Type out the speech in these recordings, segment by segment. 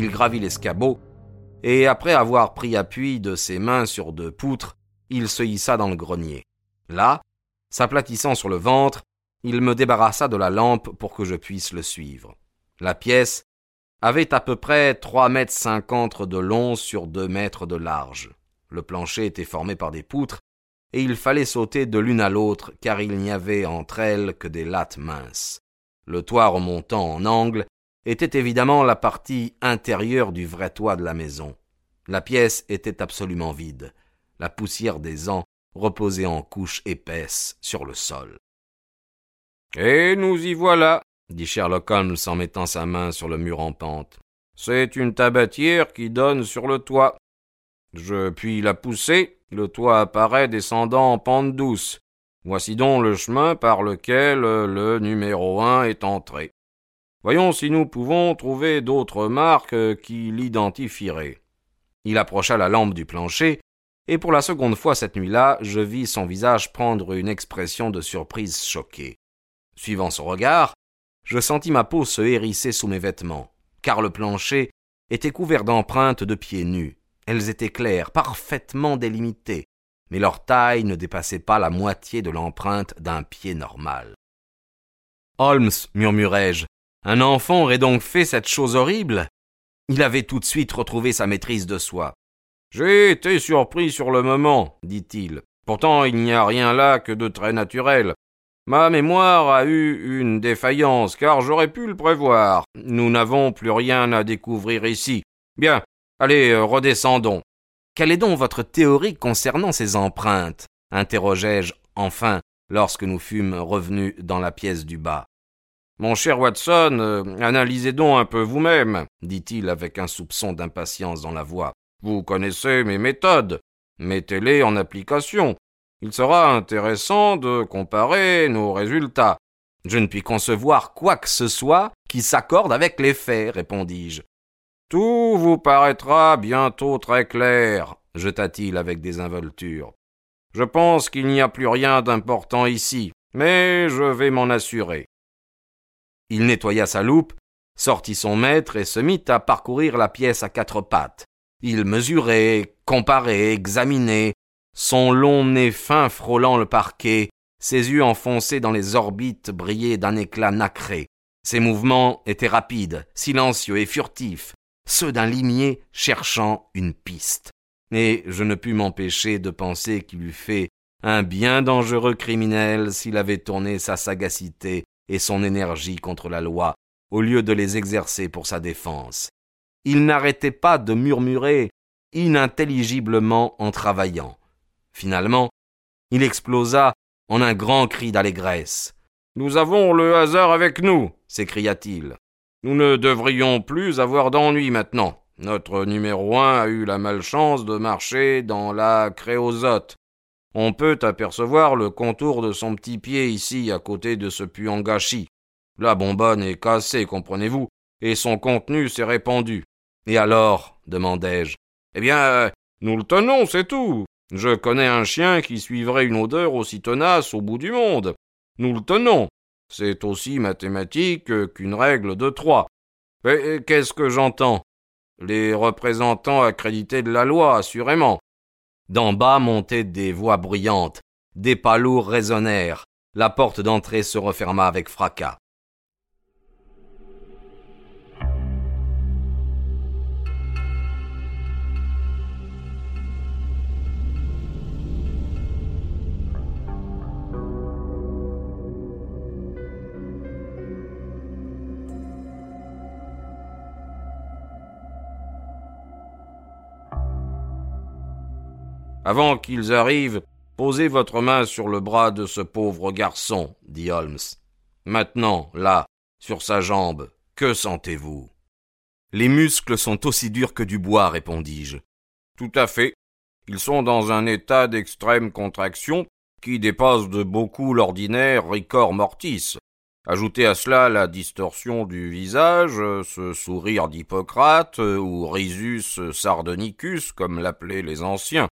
Il gravit l'escabeau, et après avoir pris appui de ses mains sur deux poutres, il se hissa dans le grenier. Là, s'aplatissant sur le ventre, il me débarrassa de la lampe pour que je puisse le suivre. La pièce avait à peu près trois mètres cinquante de long sur deux mètres de large. Le plancher était formé par des poutres, et il fallait sauter de l'une à l'autre, car il n'y avait entre elles que des lattes minces. Le toit remontant en angle était évidemment la partie intérieure du vrai toit de la maison. La pièce était absolument vide. La poussière des ans reposait en couches épaisses sur le sol. Et nous y voilà, dit Sherlock Holmes en mettant sa main sur le mur en pente. C'est une tabatière qui donne sur le toit. Je puis la pousser, le toit apparaît descendant en pente douce. Voici donc le chemin par lequel le numéro un est entré. Voyons si nous pouvons trouver d'autres marques qui l'identifieraient. Il approcha la lampe du plancher, et pour la seconde fois cette nuit-là, je vis son visage prendre une expression de surprise choquée. Suivant son regard, je sentis ma peau se hérisser sous mes vêtements, car le plancher était couvert d'empreintes de pieds nus. Elles étaient claires, parfaitement délimitées, mais leur taille ne dépassait pas la moitié de l'empreinte d'un pied normal. Holmes, murmurai-je, un enfant aurait donc fait cette chose horrible Il avait tout de suite retrouvé sa maîtrise de soi. J'ai été surpris sur le moment, dit-il. Pourtant il n'y a rien là que de très naturel. Ma mémoire a eu une défaillance, car j'aurais pu le prévoir. Nous n'avons plus rien à découvrir ici. Bien, allez, euh, redescendons. Quelle est donc votre théorie concernant ces empreintes? interrogeai-je enfin lorsque nous fûmes revenus dans la pièce du bas. Mon cher Watson, euh, analysez donc un peu vous-même, dit-il avec un soupçon d'impatience dans la voix. Vous connaissez mes méthodes. Mettez-les en application. Il sera intéressant de comparer nos résultats. Je ne puis concevoir quoi que ce soit qui s'accorde avec les faits, répondis-je. Tout vous paraîtra bientôt très clair, jeta-t-il avec désinvolture. Je pense qu'il n'y a plus rien d'important ici, mais je vais m'en assurer. Il nettoya sa loupe, sortit son maître et se mit à parcourir la pièce à quatre pattes. Il mesurait, comparait, examinait, son long nez fin frôlant le parquet, ses yeux enfoncés dans les orbites brillaient d'un éclat nacré. Ses mouvements étaient rapides, silencieux et furtifs, ceux d'un limier cherchant une piste. Et je ne pus m'empêcher de penser qu'il eût fait un bien dangereux criminel s'il avait tourné sa sagacité et son énergie contre la loi, au lieu de les exercer pour sa défense. Il n'arrêtait pas de murmurer inintelligiblement en travaillant. Finalement, il explosa en un grand cri d'allégresse. Nous avons le hasard avec nous, s'écria-t-il. Nous ne devrions plus avoir d'ennui maintenant. Notre numéro un a eu la malchance de marcher dans la créosote, on peut apercevoir le contour de son petit pied ici, à côté de ce en gâchis. La bonbonne est cassée, comprenez-vous, et son contenu s'est répandu. Et alors? demandai-je. Eh bien, euh, nous le tenons, c'est tout. Je connais un chien qui suivrait une odeur aussi tenace au bout du monde. Nous le tenons. C'est aussi mathématique qu'une règle de trois. Mais qu'est-ce que j'entends? Les représentants accrédités de la loi, assurément. D'en bas montaient des voix bruyantes, des pas lourds résonnèrent, la porte d'entrée se referma avec fracas. Avant qu'ils arrivent, Posez votre main sur le bras de ce pauvre garçon, dit Holmes. Maintenant, là, sur sa jambe, que sentez-vous? Les muscles sont aussi durs que du bois, répondis-je. Tout à fait. Ils sont dans un état d'extrême contraction qui dépasse de beaucoup l'ordinaire ricor mortis. Ajoutez à cela la distorsion du visage, ce sourire d'Hippocrate, ou risus sardonicus, comme l'appelaient les anciens.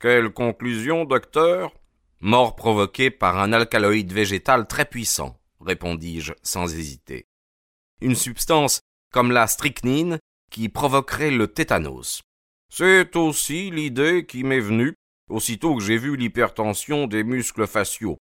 Quelle conclusion, docteur? Mort provoquée par un alcaloïde végétal très puissant, répondis-je sans hésiter. Une substance comme la strychnine qui provoquerait le tétanos. C'est aussi l'idée qui m'est venue aussitôt que j'ai vu l'hypertension des muscles faciaux.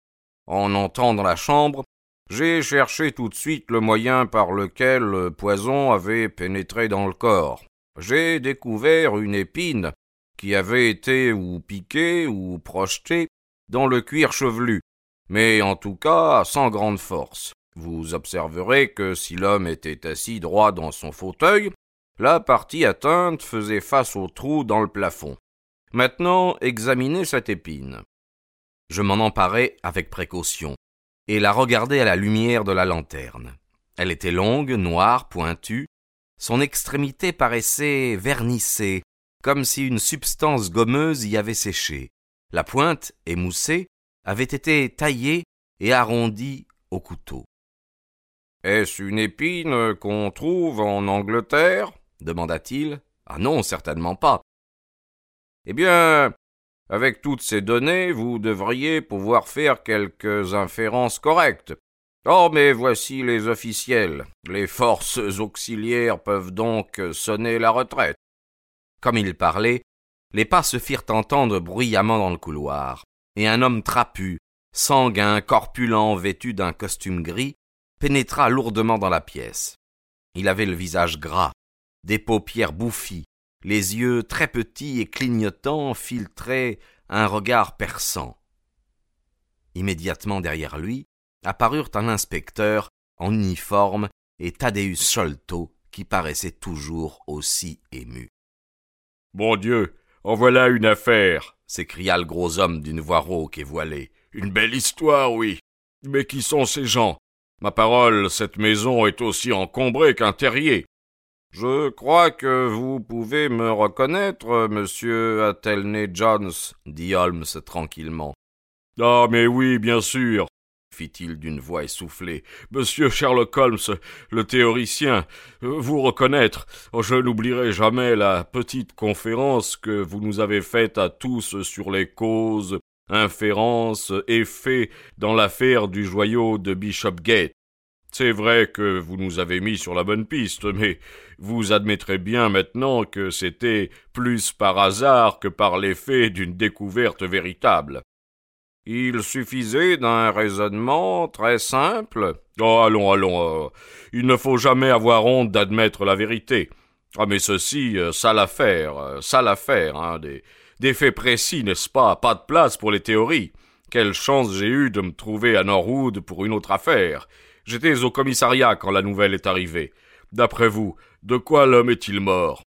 En entrant dans la chambre, j'ai cherché tout de suite le moyen par lequel le poison avait pénétré dans le corps. J'ai découvert une épine qui avait été ou piquée ou projetée dans le cuir chevelu, mais en tout cas sans grande force. Vous observerez que si l'homme était assis droit dans son fauteuil, la partie atteinte faisait face au trou dans le plafond. Maintenant, examinez cette épine. Je m'en emparai avec précaution et la regardai à la lumière de la lanterne. Elle était longue, noire, pointue. Son extrémité paraissait vernissée, comme si une substance gommeuse y avait séché. La pointe, émoussée, avait été taillée et arrondie au couteau. Est-ce une épine qu'on trouve en Angleterre? demanda-t-il. Ah non, certainement pas. Eh bien, avec toutes ces données, vous devriez pouvoir faire quelques inférences correctes. Oh, mais voici les officiels. Les forces auxiliaires peuvent donc sonner la retraite. Comme il parlait, les pas se firent entendre bruyamment dans le couloir, et un homme trapu, sanguin, corpulent, vêtu d'un costume gris, pénétra lourdement dans la pièce. Il avait le visage gras, des paupières bouffies, les yeux très petits et clignotants filtraient un regard perçant. Immédiatement derrière lui apparurent un inspecteur en uniforme et Thaddeus Sholto qui paraissait toujours aussi ému. Bon Dieu, en voilà une affaire s'écria le gros homme d'une voix rauque et voilée. Une belle histoire, oui. Mais qui sont ces gens? Ma parole, cette maison est aussi encombrée qu'un terrier. Je crois que vous pouvez me reconnaître, monsieur Athelney Jones, dit Holmes tranquillement. Ah, mais oui, bien sûr, fit-il d'une voix essoufflée. Monsieur Sherlock Holmes, le théoricien, vous reconnaître. Oh, je n'oublierai jamais la petite conférence que vous nous avez faite à tous sur les causes, inférences, effets dans l'affaire du joyau de Bishopgate. C'est vrai que vous nous avez mis sur la bonne piste, mais vous admettrez bien maintenant que c'était plus par hasard que par l'effet d'une découverte véritable. Il suffisait d'un raisonnement très simple. Oh, allons, allons, euh, il ne faut jamais avoir honte d'admettre la vérité. Ah, mais ceci, euh, ça l'affaire, euh, ça l'affaire, hein, des, des faits précis, n'est-ce pas? Pas de place pour les théories. Quelle chance j'ai eue de me trouver à Norwood pour une autre affaire. J'étais au commissariat quand la nouvelle est arrivée. D'après vous, de quoi l'homme est-il mort?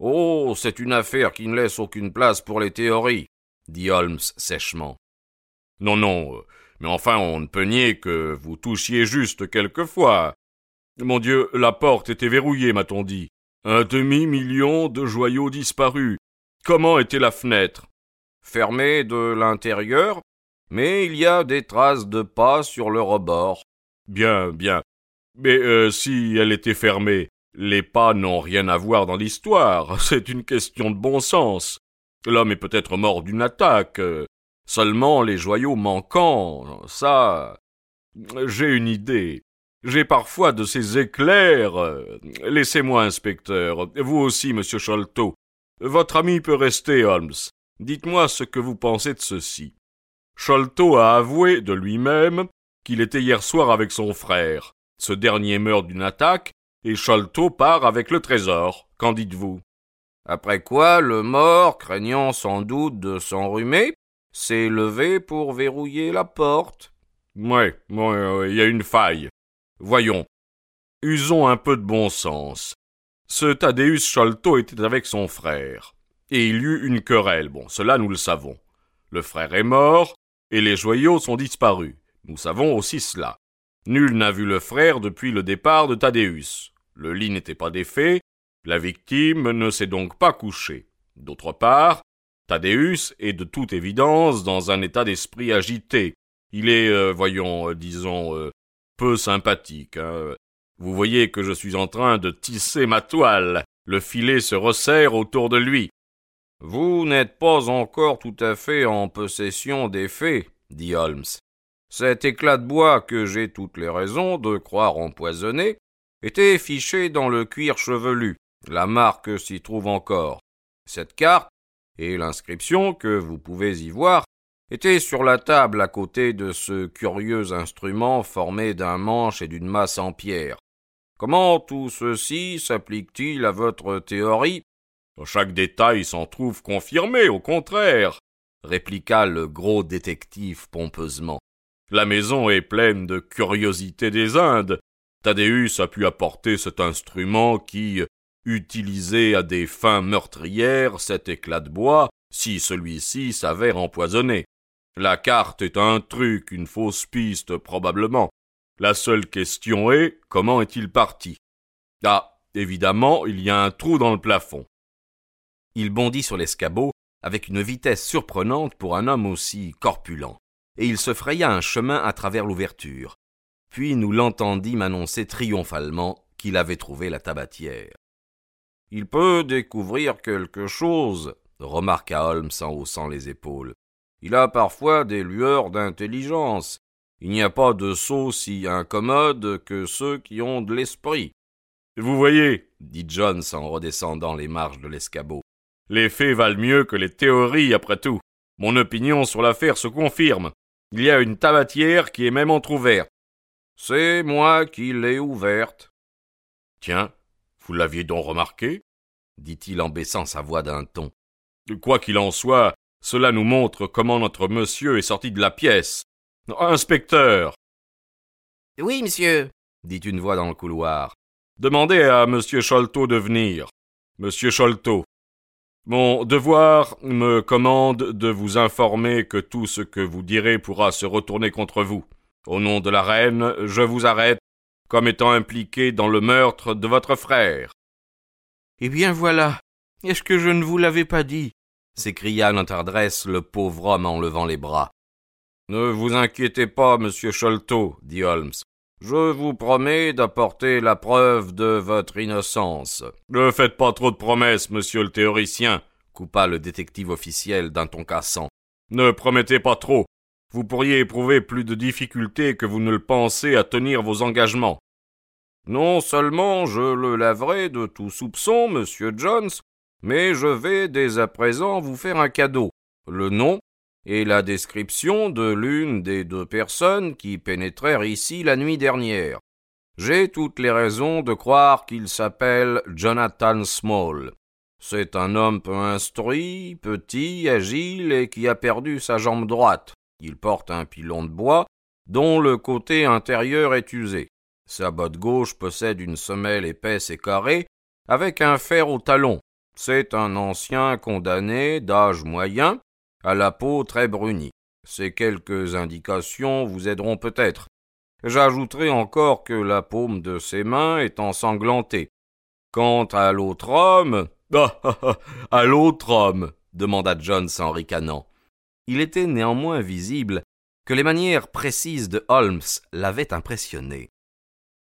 Oh, c'est une affaire qui ne laisse aucune place pour les théories, dit Holmes sèchement. Non, non, euh, mais enfin on ne peut nier que vous touchiez juste quelquefois. Mon Dieu, la porte était verrouillée, m'a-t-on dit. Un demi-million de joyaux disparus. Comment était la fenêtre? Fermée de l'intérieur, mais il y a des traces de pas sur le rebord. Bien, bien. Mais euh, si elle était fermée, les pas n'ont rien à voir dans l'histoire. C'est une question de bon sens. L'homme est peut-être mort d'une attaque. Seulement les joyaux manquants, ça. J'ai une idée. J'ai parfois de ces éclairs. Laissez-moi, inspecteur. Vous aussi, monsieur Sholto. Votre ami peut rester, Holmes. Dites-moi ce que vous pensez de ceci. Sholto a avoué de lui-même qu'il était hier soir avec son frère. Ce dernier meurt d'une attaque, et Sholto part avec le trésor. Qu'en dites-vous? Après quoi, le mort, craignant sans doute de s'enrhumer, s'est levé pour verrouiller la porte. Ouais, il y a une faille. Voyons. Usons un peu de bon sens. Ce Thaddeus Sholto était avec son frère, et il y eut une querelle. Bon, cela nous le savons. Le frère est mort, et les joyaux sont disparus. Nous savons aussi cela. Nul n'a vu le frère depuis le départ de Thaddeus. Le lit n'était pas défait, la victime ne s'est donc pas couchée. D'autre part, Thaddeus est de toute évidence dans un état d'esprit agité. Il est, euh, voyons, euh, disons, euh, peu sympathique. Hein. Vous voyez que je suis en train de tisser ma toile. Le filet se resserre autour de lui. Vous n'êtes pas encore tout à fait en possession des faits, dit Holmes. Cet éclat de bois que j'ai toutes les raisons de croire empoisonné était fiché dans le cuir chevelu. La marque s'y trouve encore. Cette carte et l'inscription que vous pouvez y voir étaient sur la table à côté de ce curieux instrument formé d'un manche et d'une masse en pierre. Comment tout ceci s'applique-t-il à votre théorie? Chaque détail s'en trouve confirmé, au contraire, répliqua le gros détective pompeusement. La maison est pleine de curiosités des Indes. Thaddeus a pu apporter cet instrument qui, utiliser à des fins meurtrières cet éclat de bois si celui-ci s'avère empoisonné. La carte est un truc, une fausse piste probablement. La seule question est comment est-il parti? Ah, évidemment, il y a un trou dans le plafond. Il bondit sur l'escabeau avec une vitesse surprenante pour un homme aussi corpulent, et il se fraya un chemin à travers l'ouverture. Puis nous l'entendîmes annoncer triomphalement qu'il avait trouvé la tabatière. Il peut découvrir quelque chose, remarqua Holmes en haussant les épaules. Il a parfois des lueurs d'intelligence. Il n'y a pas de sots si incommodes que ceux qui ont de l'esprit. Vous voyez, dit Jones en redescendant les marches de l'escabeau. Les faits valent mieux que les théories, après tout. Mon opinion sur l'affaire se confirme. Il y a une tabatière qui est même entr'ouverte. C'est moi qui l'ai ouverte. Tiens, vous l'aviez donc remarqué dit-il en baissant sa voix d'un ton. Quoi qu'il en soit, cela nous montre comment notre monsieur est sorti de la pièce. Inspecteur. Oui, monsieur, dit une voix dans le couloir. Demandez à monsieur Sholto de venir. Monsieur Sholto. Mon devoir me commande de vous informer que tout ce que vous direz pourra se retourner contre vous. Au nom de la reine, je vous arrête comme étant impliqué dans le meurtre de votre frère. Eh bien voilà. Est-ce que je ne vous l'avais pas dit? s'écria notre adresse le pauvre homme en levant les bras. Ne vous inquiétez pas, monsieur Sholto, dit Holmes. Je vous promets d'apporter la preuve de votre innocence. Ne faites pas trop de promesses, monsieur le théoricien, coupa le détective officiel d'un ton cassant. Ne promettez pas trop. Vous pourriez éprouver plus de difficultés que vous ne le pensez à tenir vos engagements. Non seulement je le laverai de tout soupçon, monsieur Jones, mais je vais dès à présent vous faire un cadeau. Le nom et la description de l'une des deux personnes qui pénétrèrent ici la nuit dernière. J'ai toutes les raisons de croire qu'il s'appelle Jonathan Small. C'est un homme peu instruit, petit, agile et qui a perdu sa jambe droite. Il porte un pilon de bois dont le côté intérieur est usé. Sa botte gauche possède une semelle épaisse et carrée avec un fer au talon. C'est un ancien condamné d'âge moyen, à la peau très brunie. Ces quelques indications vous aideront peut-être. J'ajouterai encore que la paume de ses mains est ensanglantée. Quant à l'autre homme. Ah, ah, ah, à l'autre homme demanda Jones en ricanant. Il était néanmoins visible que les manières précises de Holmes l'avaient impressionné.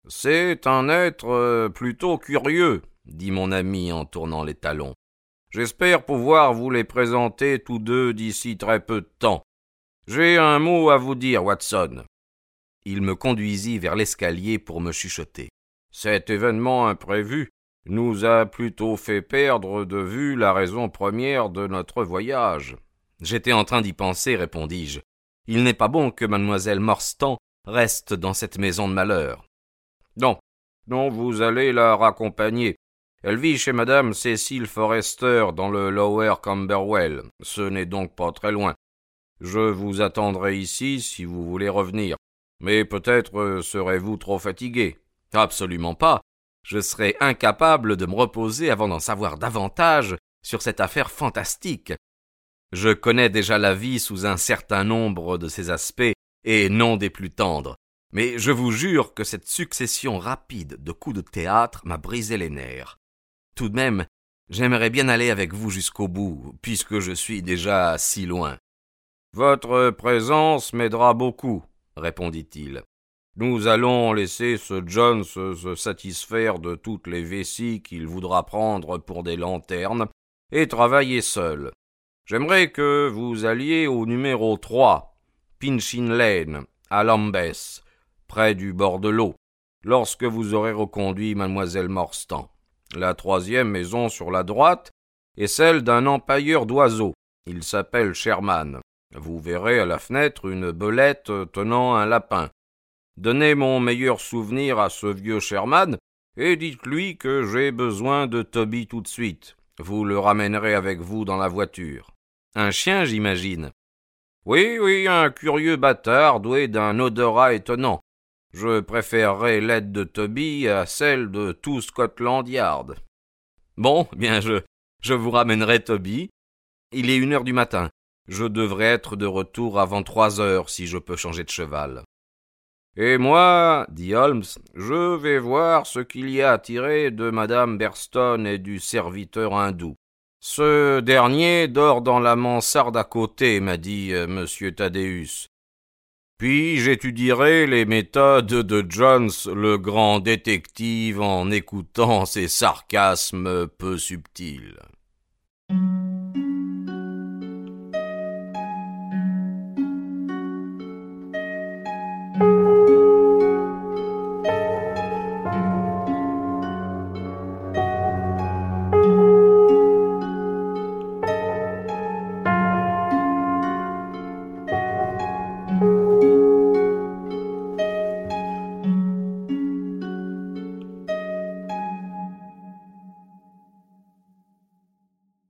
C'est un être euh, plutôt curieux, dit mon ami en tournant les talons. J'espère pouvoir vous les présenter tous deux d'ici très peu de temps. J'ai un mot à vous dire, Watson. Il me conduisit vers l'escalier pour me chuchoter. Cet événement imprévu nous a plutôt fait perdre de vue la raison première de notre voyage. J'étais en train d'y penser, répondis-je. Il n'est pas bon que mademoiselle Morstan reste dans cette maison de malheur. Non, non, vous allez la raccompagner. Elle vit chez madame Cécile Forrester dans le Lower Camberwell. Ce n'est donc pas très loin. Je vous attendrai ici si vous voulez revenir. Mais peut-être euh, serez-vous trop fatigué. Absolument pas. Je serai incapable de me reposer avant d'en savoir davantage sur cette affaire fantastique. Je connais déjà la vie sous un certain nombre de ses aspects, et non des plus tendres. Mais je vous jure que cette succession rapide de coups de théâtre m'a brisé les nerfs. Tout de même, j'aimerais bien aller avec vous jusqu'au bout, puisque je suis déjà si loin. Votre présence m'aidera beaucoup, répondit-il. Nous allons laisser ce John se satisfaire de toutes les vessies qu'il voudra prendre pour des lanternes et travailler seul. J'aimerais que vous alliez au numéro 3, Pinchin Lane, à Lambeth, près du bord de l'eau, lorsque vous aurez reconduit mademoiselle Morstan. La troisième maison sur la droite est celle d'un empailleur d'oiseaux. Il s'appelle Sherman. Vous verrez à la fenêtre une belette tenant un lapin. Donnez mon meilleur souvenir à ce vieux Sherman et dites-lui que j'ai besoin de Toby tout de suite. Vous le ramènerez avec vous dans la voiture. Un chien, j'imagine. Oui, oui, un curieux bâtard doué d'un odorat étonnant. Je préférerais l'aide de Toby à celle de tout Scotland Yard. Bon, bien je, je vous ramènerai Toby. Il est une heure du matin. Je devrais être de retour avant trois heures si je peux changer de cheval. Et moi, dit Holmes, je vais voir ce qu'il y a à tirer de madame Berston et du serviteur hindou. Ce dernier dort dans la mansarde à côté, m'a dit euh, M. Thaddeus. Puis j'étudierai les méthodes de Jones, le grand détective, en écoutant ses sarcasmes peu subtils.